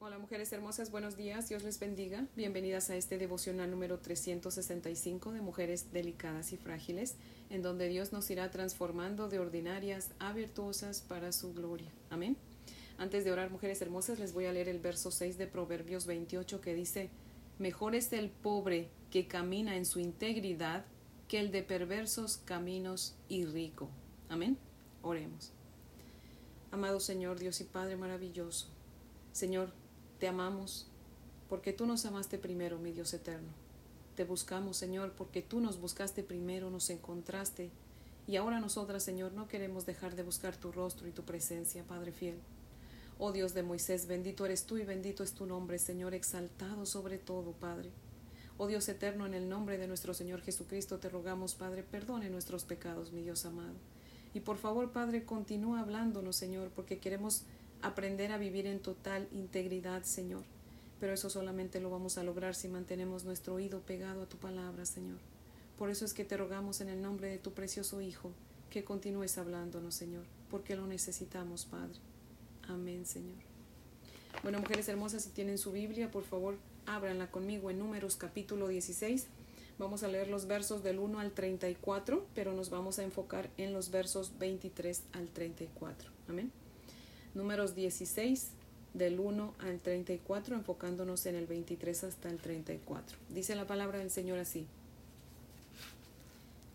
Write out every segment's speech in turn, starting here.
Hola mujeres hermosas, buenos días, Dios les bendiga. Bienvenidas a este devocional número 365 de mujeres delicadas y frágiles, en donde Dios nos irá transformando de ordinarias a virtuosas para su gloria. Amén. Antes de orar, mujeres hermosas, les voy a leer el verso 6 de Proverbios 28 que dice, Mejor es el pobre que camina en su integridad que el de perversos caminos y rico. Amén. Oremos. Amado Señor, Dios y Padre maravilloso, Señor, te amamos porque tú nos amaste primero, mi Dios eterno. Te buscamos, Señor, porque tú nos buscaste primero, nos encontraste. Y ahora nosotras, Señor, no queremos dejar de buscar tu rostro y tu presencia, Padre fiel. Oh Dios de Moisés, bendito eres tú y bendito es tu nombre, Señor, exaltado sobre todo, Padre. Oh Dios eterno, en el nombre de nuestro Señor Jesucristo te rogamos, Padre, perdone nuestros pecados, mi Dios amado. Y por favor, Padre, continúa hablándonos, Señor, porque queremos aprender a vivir en total integridad, Señor. Pero eso solamente lo vamos a lograr si mantenemos nuestro oído pegado a tu palabra, Señor. Por eso es que te rogamos en el nombre de tu precioso Hijo que continúes hablándonos, Señor, porque lo necesitamos, Padre. Amén, Señor. Bueno, mujeres hermosas, si tienen su Biblia, por favor, ábranla conmigo en Números capítulo 16. Vamos a leer los versos del 1 al 34, pero nos vamos a enfocar en los versos 23 al 34. Amén números 16 del 1 al 34, enfocándonos en el 23 hasta el 34. Dice la palabra del Señor así.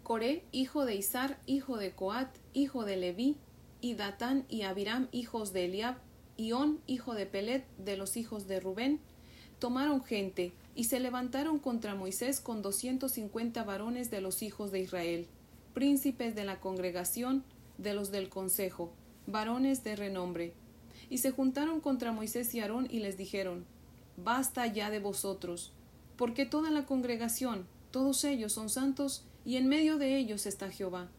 Coré, hijo de Isar, hijo de Coat, hijo de Leví, y Datán y Abiram, hijos de Eliab, y On, hijo de Pelet, de los hijos de Rubén, tomaron gente y se levantaron contra Moisés con doscientos cincuenta varones de los hijos de Israel, príncipes de la congregación, de los del consejo, varones de renombre. Y se juntaron contra Moisés y Aarón y les dijeron, Basta ya de vosotros, porque toda la congregación, todos ellos son santos, y en medio de ellos está Jehová.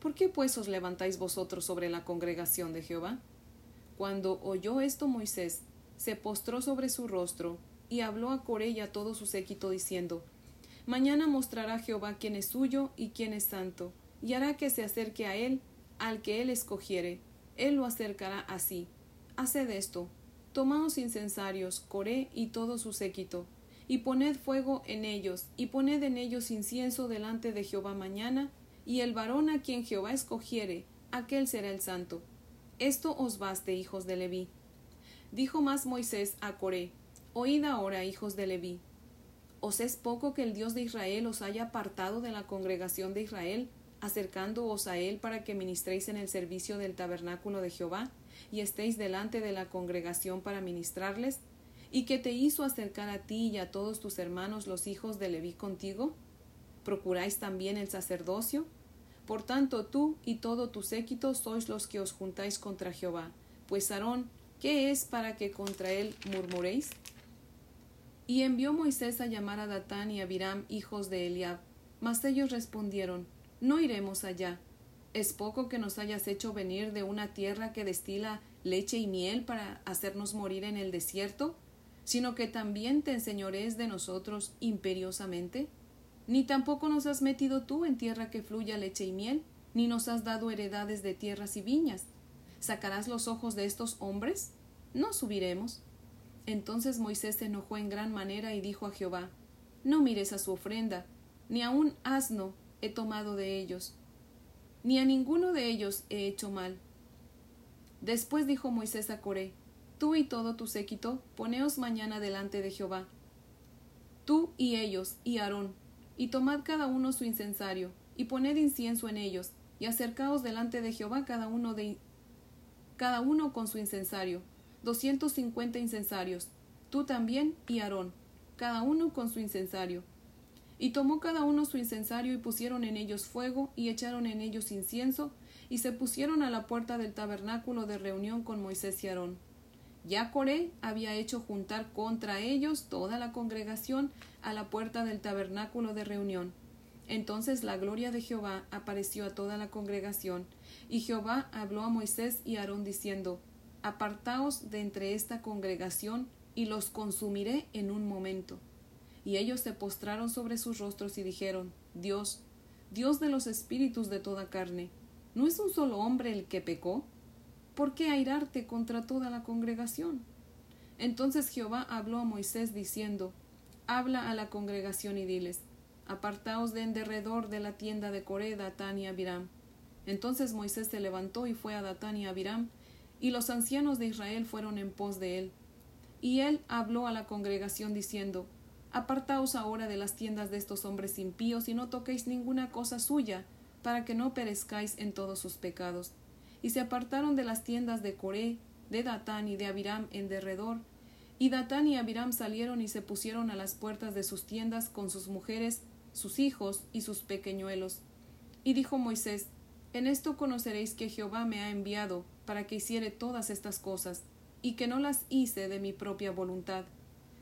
¿Por qué pues os levantáis vosotros sobre la congregación de Jehová? Cuando oyó esto Moisés, se postró sobre su rostro, y habló a Coré todo su séquito, diciendo, Mañana mostrará Jehová quién es suyo y quién es santo, y hará que se acerque a él, al que él escogiere, él lo acercará así. Haced esto. Tomaos incensarios, Coré y todo su séquito, y poned fuego en ellos, y poned en ellos incienso delante de Jehová mañana, y el varón a quien Jehová escogiere, aquel será el santo. Esto os baste, hijos de Leví. Dijo más Moisés a Coré, Oíd ahora, hijos de Leví. ¿Os es poco que el Dios de Israel os haya apartado de la congregación de Israel acercándoos a él para que ministréis en el servicio del tabernáculo de Jehová, y estéis delante de la congregación para ministrarles, y que te hizo acercar a ti y a todos tus hermanos los hijos de Leví contigo? ¿Procuráis también el sacerdocio? Por tanto, tú y todo tu séquito sois los que os juntáis contra Jehová. Pues Aarón, ¿qué es para que contra él murmuréis? Y envió Moisés a llamar a Datán y a Abiram, hijos de Eliab. Mas ellos respondieron, no iremos allá. Es poco que nos hayas hecho venir de una tierra que destila leche y miel para hacernos morir en el desierto, sino que también te enseñores de nosotros imperiosamente. Ni tampoco nos has metido tú en tierra que fluya leche y miel, ni nos has dado heredades de tierras y viñas. ¿Sacarás los ojos de estos hombres? No subiremos. Entonces Moisés se enojó en gran manera y dijo a Jehová No mires a su ofrenda, ni a un asno he tomado de ellos, ni a ninguno de ellos he hecho mal. Después dijo Moisés a Coré, Tú y todo tu séquito, poneos mañana delante de Jehová. Tú y ellos, y Aarón, y tomad cada uno su incensario, y poned incienso en ellos, y acercaos delante de Jehová cada uno de cada uno con su incensario, doscientos cincuenta incensarios, tú también y Aarón, cada uno con su incensario, y tomó cada uno su incensario y pusieron en ellos fuego y echaron en ellos incienso y se pusieron a la puerta del tabernáculo de reunión con Moisés y Aarón. Ya Coré había hecho juntar contra ellos toda la congregación a la puerta del tabernáculo de reunión. Entonces la gloria de Jehová apareció a toda la congregación, y Jehová habló a Moisés y Aarón diciendo Apartaos de entre esta congregación, y los consumiré en un momento. Y ellos se postraron sobre sus rostros y dijeron, Dios, Dios de los espíritus de toda carne, ¿no es un solo hombre el que pecó? ¿Por qué airarte contra toda la congregación? Entonces Jehová habló a Moisés diciendo, Habla a la congregación y diles, Apartaos de en derredor de la tienda de Coré, Datán y Abiram. Entonces Moisés se levantó y fue a Datán y Abiram, y los ancianos de Israel fueron en pos de él. Y él habló a la congregación diciendo, Apartaos ahora de las tiendas de estos hombres impíos y no toquéis ninguna cosa suya, para que no perezcáis en todos sus pecados. Y se apartaron de las tiendas de Coré, de Datán y de Abiram en derredor, y Datán y Abiram salieron y se pusieron a las puertas de sus tiendas con sus mujeres, sus hijos y sus pequeñuelos. Y dijo Moisés, En esto conoceréis que Jehová me ha enviado para que hiciere todas estas cosas, y que no las hice de mi propia voluntad.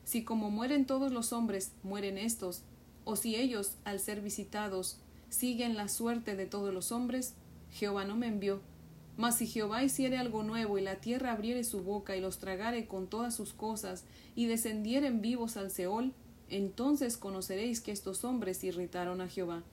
Si como mueren todos los hombres, mueren estos, o si ellos, al ser visitados, siguen la suerte de todos los hombres, Jehová no me envió. Mas si Jehová hiciere algo nuevo, y la tierra abriere su boca, y los tragare con todas sus cosas, y descendieren vivos al Seol, entonces conoceréis que estos hombres irritaron a Jehová.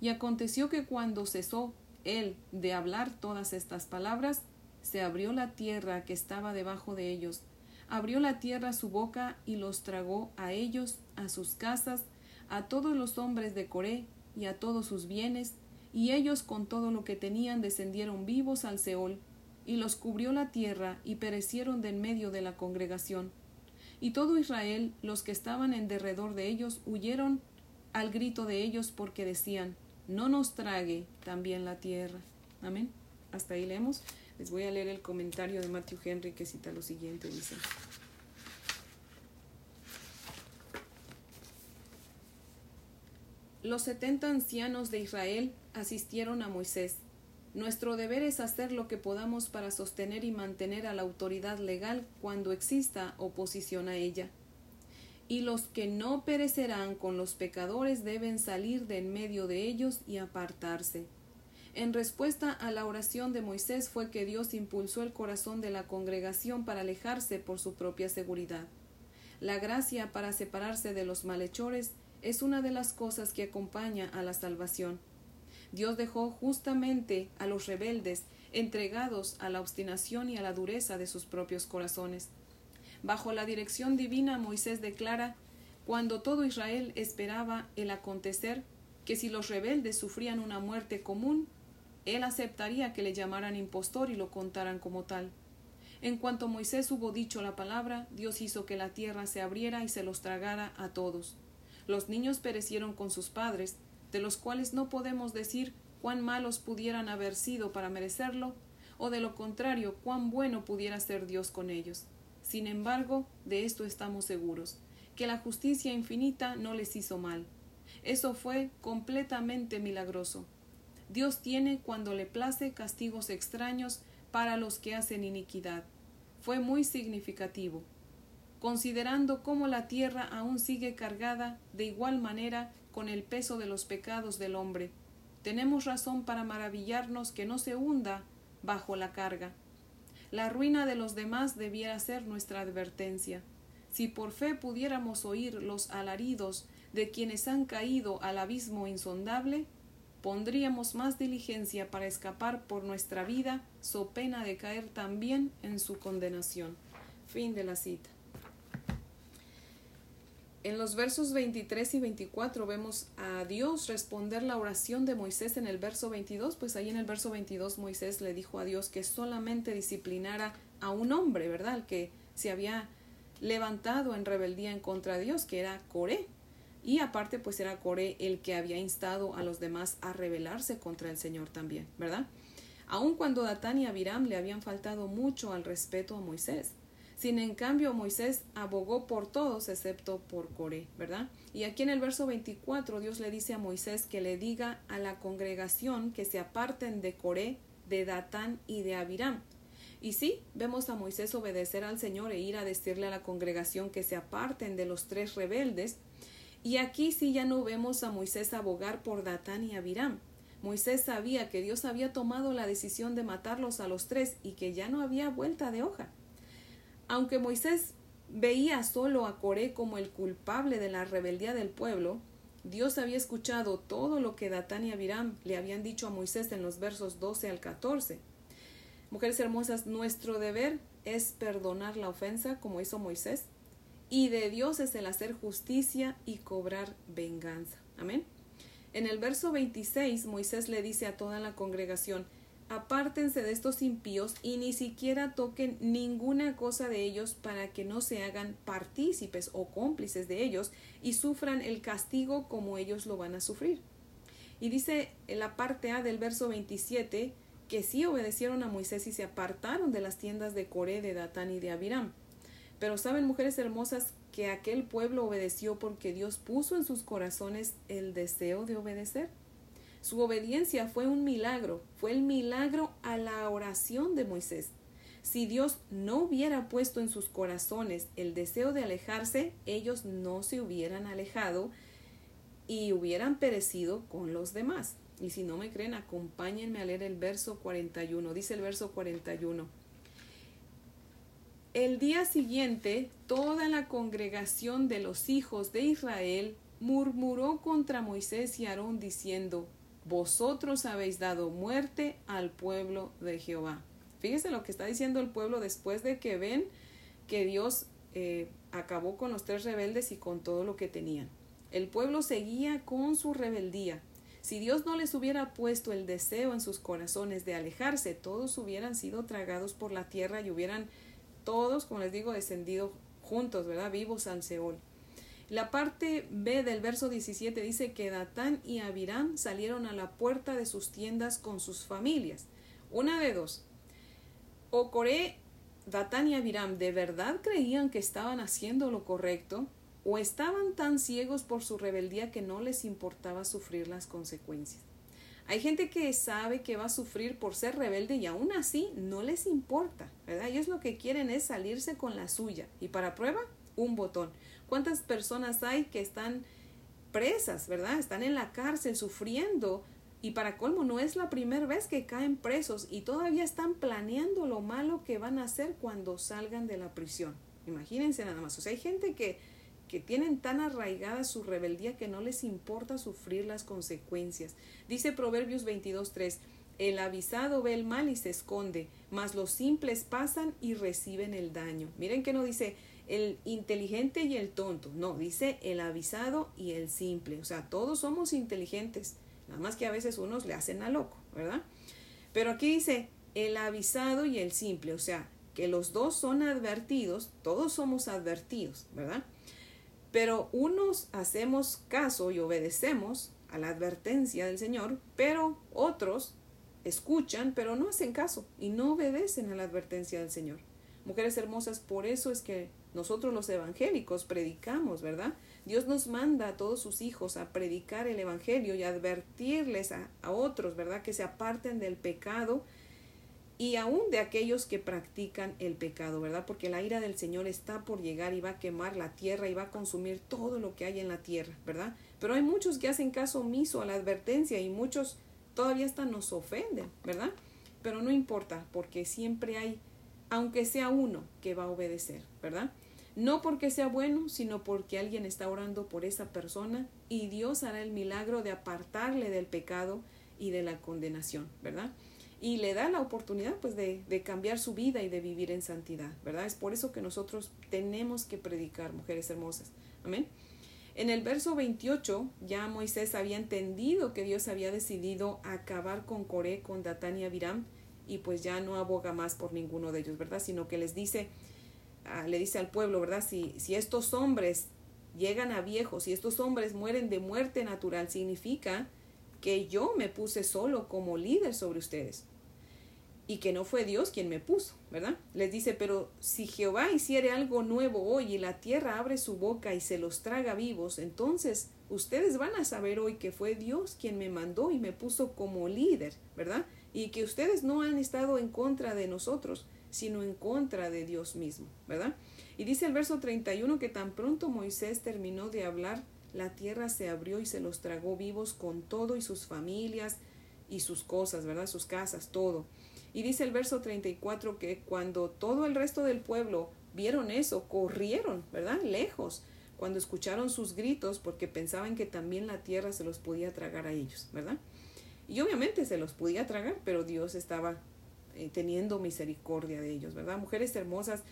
Y aconteció que cuando cesó él de hablar todas estas palabras, se abrió la tierra que estaba debajo de ellos, abrió la tierra su boca y los tragó a ellos, a sus casas, a todos los hombres de Coré y a todos sus bienes, y ellos con todo lo que tenían descendieron vivos al Seol, y los cubrió la tierra y perecieron de en medio de la congregación y todo Israel, los que estaban en derredor de ellos, huyeron al grito de ellos porque decían, no nos trague también la tierra. Amén. Hasta ahí leemos. Les voy a leer el comentario de Matthew Henry que cita lo siguiente. Dice. Los setenta ancianos de Israel asistieron a Moisés nuestro deber es hacer lo que podamos para sostener y mantener a la autoridad legal cuando exista oposición a ella. Y los que no perecerán con los pecadores deben salir de en medio de ellos y apartarse. En respuesta a la oración de Moisés fue que Dios impulsó el corazón de la congregación para alejarse por su propia seguridad. La gracia para separarse de los malhechores es una de las cosas que acompaña a la salvación. Dios dejó justamente a los rebeldes entregados a la obstinación y a la dureza de sus propios corazones. Bajo la dirección divina, Moisés declara cuando todo Israel esperaba el acontecer que si los rebeldes sufrían una muerte común, él aceptaría que le llamaran impostor y lo contaran como tal. En cuanto Moisés hubo dicho la palabra, Dios hizo que la tierra se abriera y se los tragara a todos. Los niños perecieron con sus padres, de los cuales no podemos decir cuán malos pudieran haber sido para merecerlo, o de lo contrario, cuán bueno pudiera ser Dios con ellos. Sin embargo, de esto estamos seguros, que la justicia infinita no les hizo mal. Eso fue completamente milagroso. Dios tiene, cuando le place, castigos extraños para los que hacen iniquidad. Fue muy significativo. Considerando cómo la tierra aún sigue cargada de igual manera con el peso de los pecados del hombre. Tenemos razón para maravillarnos que no se hunda bajo la carga. La ruina de los demás debiera ser nuestra advertencia. Si por fe pudiéramos oír los alaridos de quienes han caído al abismo insondable, pondríamos más diligencia para escapar por nuestra vida, so pena de caer también en su condenación. Fin de la cita. En los versos 23 y 24 vemos a Dios responder la oración de Moisés en el verso 22, pues ahí en el verso 22 Moisés le dijo a Dios que solamente disciplinara a un hombre, ¿verdad? Que se había levantado en rebeldía en contra de Dios, que era Coré. Y aparte, pues era Coré el que había instado a los demás a rebelarse contra el Señor también, ¿verdad? Aun cuando Datán y Abiram le habían faltado mucho al respeto a Moisés. Sin en cambio Moisés abogó por todos excepto por Coré, ¿verdad? Y aquí en el verso 24 Dios le dice a Moisés que le diga a la congregación que se aparten de Coré, de Datán y de Abiram. Y sí, vemos a Moisés obedecer al Señor e ir a decirle a la congregación que se aparten de los tres rebeldes. Y aquí sí ya no vemos a Moisés abogar por Datán y Abiram. Moisés sabía que Dios había tomado la decisión de matarlos a los tres y que ya no había vuelta de hoja. Aunque Moisés veía solo a Coré como el culpable de la rebeldía del pueblo, Dios había escuchado todo lo que Datán y Abiram le habían dicho a Moisés en los versos 12 al 14. Mujeres hermosas, nuestro deber es perdonar la ofensa como hizo Moisés y de Dios es el hacer justicia y cobrar venganza. Amén. En el verso 26 Moisés le dice a toda la congregación, apártense de estos impíos y ni siquiera toquen ninguna cosa de ellos para que no se hagan partícipes o cómplices de ellos y sufran el castigo como ellos lo van a sufrir. Y dice en la parte A del verso 27 que sí obedecieron a Moisés y se apartaron de las tiendas de Coré, de Datán y de Abiram. Pero saben, mujeres hermosas, que aquel pueblo obedeció porque Dios puso en sus corazones el deseo de obedecer. Su obediencia fue un milagro, fue el milagro a la oración de Moisés. Si Dios no hubiera puesto en sus corazones el deseo de alejarse, ellos no se hubieran alejado y hubieran perecido con los demás. Y si no me creen, acompáñenme a leer el verso 41. Dice el verso 41. El día siguiente, toda la congregación de los hijos de Israel murmuró contra Moisés y Aarón diciendo, vosotros habéis dado muerte al pueblo de Jehová. Fíjese lo que está diciendo el pueblo después de que ven que Dios eh, acabó con los tres rebeldes y con todo lo que tenían. El pueblo seguía con su rebeldía. Si Dios no les hubiera puesto el deseo en sus corazones de alejarse, todos hubieran sido tragados por la tierra y hubieran todos, como les digo, descendido juntos, ¿verdad? Vivos al Seol. La parte B del verso 17 dice que Datán y Abiram salieron a la puerta de sus tiendas con sus familias. Una de dos. O Coré, Datán y Abiram de verdad creían que estaban haciendo lo correcto, o estaban tan ciegos por su rebeldía que no les importaba sufrir las consecuencias. Hay gente que sabe que va a sufrir por ser rebelde y aún así no les importa, ¿verdad? Ellos lo que quieren es salirse con la suya y para prueba, un botón. ¿Cuántas personas hay que están presas, verdad? Están en la cárcel sufriendo y para colmo no es la primera vez que caen presos y todavía están planeando lo malo que van a hacer cuando salgan de la prisión. Imagínense nada más. O sea, hay gente que, que tienen tan arraigada su rebeldía que no les importa sufrir las consecuencias. Dice Proverbios 22.3 el avisado ve el mal y se esconde, mas los simples pasan y reciben el daño. Miren que no dice el inteligente y el tonto. No, dice el avisado y el simple. O sea, todos somos inteligentes. Nada más que a veces unos le hacen a loco, ¿verdad? Pero aquí dice el avisado y el simple. O sea, que los dos son advertidos, todos somos advertidos, ¿verdad? Pero unos hacemos caso y obedecemos a la advertencia del Señor, pero otros escuchan, pero no hacen caso y no obedecen a la advertencia del Señor. Mujeres hermosas, por eso es que nosotros los evangélicos predicamos, ¿verdad? Dios nos manda a todos sus hijos a predicar el Evangelio y advertirles a, otros, ¿verdad? Que se aparten del pecado y aún de aquellos que practican el pecado, ¿verdad? Porque la ira del Señor está por llegar y va a quemar la tierra y va a consumir todo lo que hay en la tierra, ¿verdad? Pero hay muchos que hacen caso omiso a la advertencia y muchos todavía hasta nos ofenden, ¿verdad? Pero no importa, porque siempre hay, aunque sea uno, que va a obedecer, ¿verdad? no porque sea bueno, sino porque alguien está orando por esa persona y Dios hará el milagro de apartarle del pecado y de la condenación, ¿verdad? Y le da la oportunidad pues de, de cambiar su vida y de vivir en santidad, ¿verdad? Es por eso que nosotros tenemos que predicar, mujeres hermosas. Amén. En el verso 28 ya Moisés había entendido que Dios había decidido acabar con Coré, con Datán y Abiram, y pues ya no aboga más por ninguno de ellos, ¿verdad? Sino que les dice, le dice al pueblo, ¿verdad? Si, si estos hombres llegan a viejos, si estos hombres mueren de muerte natural, significa que yo me puse solo como líder sobre ustedes y que no fue Dios quien me puso, ¿verdad? Les dice, pero si Jehová hiciere algo nuevo hoy y la tierra abre su boca y se los traga vivos, entonces ustedes van a saber hoy que fue Dios quien me mandó y me puso como líder, ¿verdad? Y que ustedes no han estado en contra de nosotros, sino en contra de Dios mismo, ¿verdad? Y dice el verso 31 que tan pronto Moisés terminó de hablar, la tierra se abrió y se los tragó vivos con todo y sus familias y sus cosas, ¿verdad? Sus casas, todo. Y dice el verso 34 que cuando todo el resto del pueblo vieron eso, corrieron, ¿verdad? Lejos, cuando escucharon sus gritos porque pensaban que también la tierra se los podía tragar a ellos, ¿verdad? Y obviamente se los podía tragar, pero Dios estaba eh, teniendo misericordia de ellos, ¿verdad? Mujeres hermosas,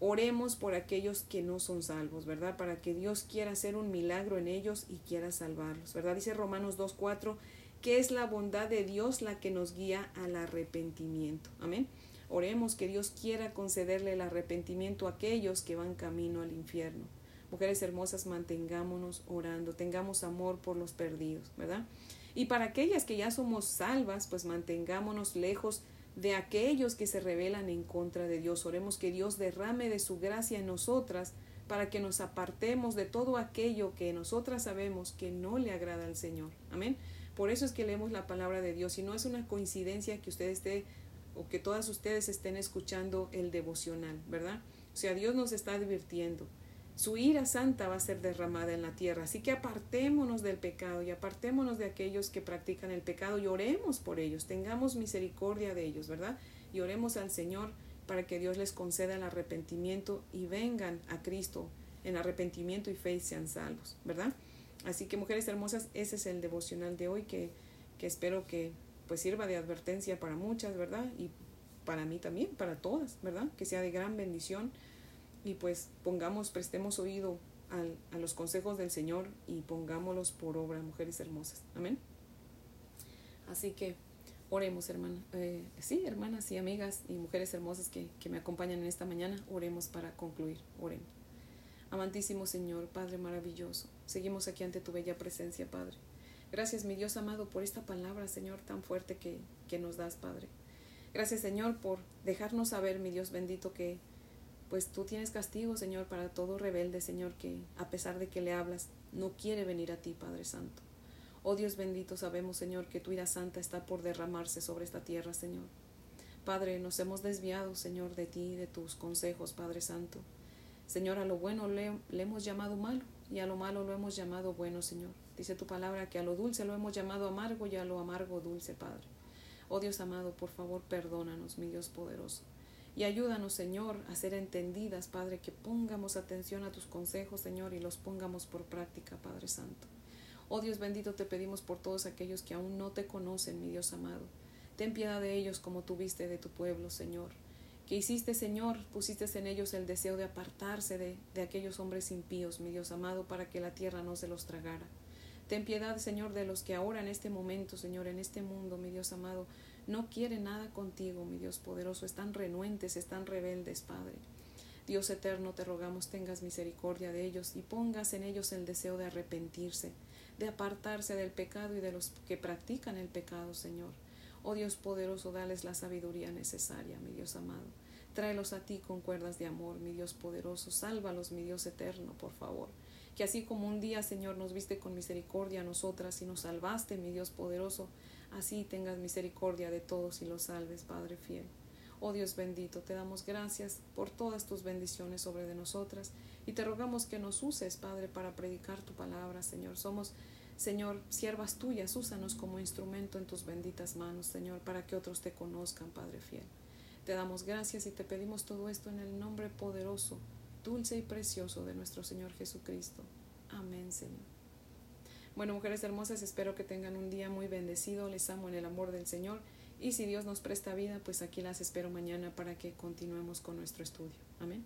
oremos por aquellos que no son salvos, ¿verdad? Para que Dios quiera hacer un milagro en ellos y quiera salvarlos, ¿verdad? Dice Romanos 2.4 que es la bondad de Dios la que nos guía al arrepentimiento. Amén. Oremos que Dios quiera concederle el arrepentimiento a aquellos que van camino al infierno. Mujeres hermosas, mantengámonos orando, tengamos amor por los perdidos, ¿verdad? Y para aquellas que ya somos salvas, pues mantengámonos lejos de aquellos que se rebelan en contra de Dios. Oremos que Dios derrame de su gracia en nosotras para que nos apartemos de todo aquello que nosotras sabemos que no le agrada al Señor. Amén. Por eso es que leemos la palabra de Dios y no es una coincidencia que usted esté o que todas ustedes estén escuchando el devocional, ¿verdad? O sea, Dios nos está advirtiendo su ira santa va a ser derramada en la tierra. Así que apartémonos del pecado y apartémonos de aquellos que practican el pecado y oremos por ellos, tengamos misericordia de ellos, ¿verdad? Y oremos al Señor para que Dios les conceda el arrepentimiento y vengan a Cristo en arrepentimiento y fe y sean salvos, ¿verdad? Así que mujeres hermosas, ese es el devocional de hoy que, que espero que pues sirva de advertencia para muchas, ¿verdad? Y para mí también, para todas, ¿verdad? Que sea de gran bendición y pues pongamos, prestemos oído al, a los consejos del Señor y pongámoslos por obra, mujeres hermosas. Amén. Así que oremos, hermana. Eh, sí, hermanas y amigas y mujeres hermosas que, que me acompañan en esta mañana, oremos para concluir. Oremos. Amantísimo Señor, Padre maravilloso, seguimos aquí ante tu bella presencia, Padre. Gracias, mi Dios amado, por esta palabra, Señor, tan fuerte que, que nos das, Padre. Gracias, Señor, por dejarnos saber, mi Dios bendito, que pues tú tienes castigo, Señor, para todo rebelde, Señor, que a pesar de que le hablas, no quiere venir a ti, Padre Santo. Oh Dios bendito, sabemos, Señor, que tu ira santa está por derramarse sobre esta tierra, Señor. Padre, nos hemos desviado, Señor, de ti, de tus consejos, Padre Santo. Señor, a lo bueno le, le, hemos llamado malo y a lo malo lo hemos llamado bueno, Señor. Dice tu palabra que a lo dulce lo hemos llamado amargo y a lo amargo dulce, Padre. Oh Dios amado, por favor, perdónanos, mi Dios poderoso. Y ayúdanos, Señor, a ser entendidas, Padre, que pongamos atención a tus consejos, Señor, y los pongamos por práctica, Padre Santo. Oh Dios bendito, te pedimos por todos aquellos que aún no te conocen, mi Dios amado. Ten piedad de ellos como tuviste de tu pueblo, Señor. Que hiciste, Señor, pusiste en ellos el deseo de apartarse de, de aquellos hombres impíos, mi Dios amado, para que la tierra no se los tragara. Ten piedad, Señor, de los que ahora en este momento, Señor, en este mundo, mi Dios amado, no quiere nada contigo, mi Dios poderoso, están renuentes, están rebeldes, Padre. Dios eterno, te rogamos tengas misericordia de ellos y pongas en ellos el deseo de arrepentirse, de apartarse del pecado y de los que practican el pecado, Señor. Oh Dios poderoso, dales la sabiduría necesaria, mi Dios amado. Tráelos a ti con cuerdas de amor, mi Dios poderoso. Sálvalos, mi Dios eterno, por favor. Que así como un día, Señor, nos viste con misericordia a nosotras y nos salvaste, mi Dios poderoso, Así tengas misericordia de todos y los salves, Padre fiel. Oh Dios bendito, te damos gracias por todas tus bendiciones sobre de nosotras y te rogamos que nos uses, Padre, para predicar tu palabra, Señor. Somos, Señor, siervas tuyas, úsanos como instrumento en tus benditas manos, Señor, para que otros te conozcan, Padre fiel. Te damos gracias y te pedimos todo esto en el nombre poderoso, dulce y precioso de nuestro Señor Jesucristo. Amén, Señor. Bueno, mujeres hermosas, espero que tengan un día muy bendecido. Les amo en el amor del Señor. Y si Dios nos presta vida, pues aquí las espero mañana para que continuemos con nuestro estudio. Amén.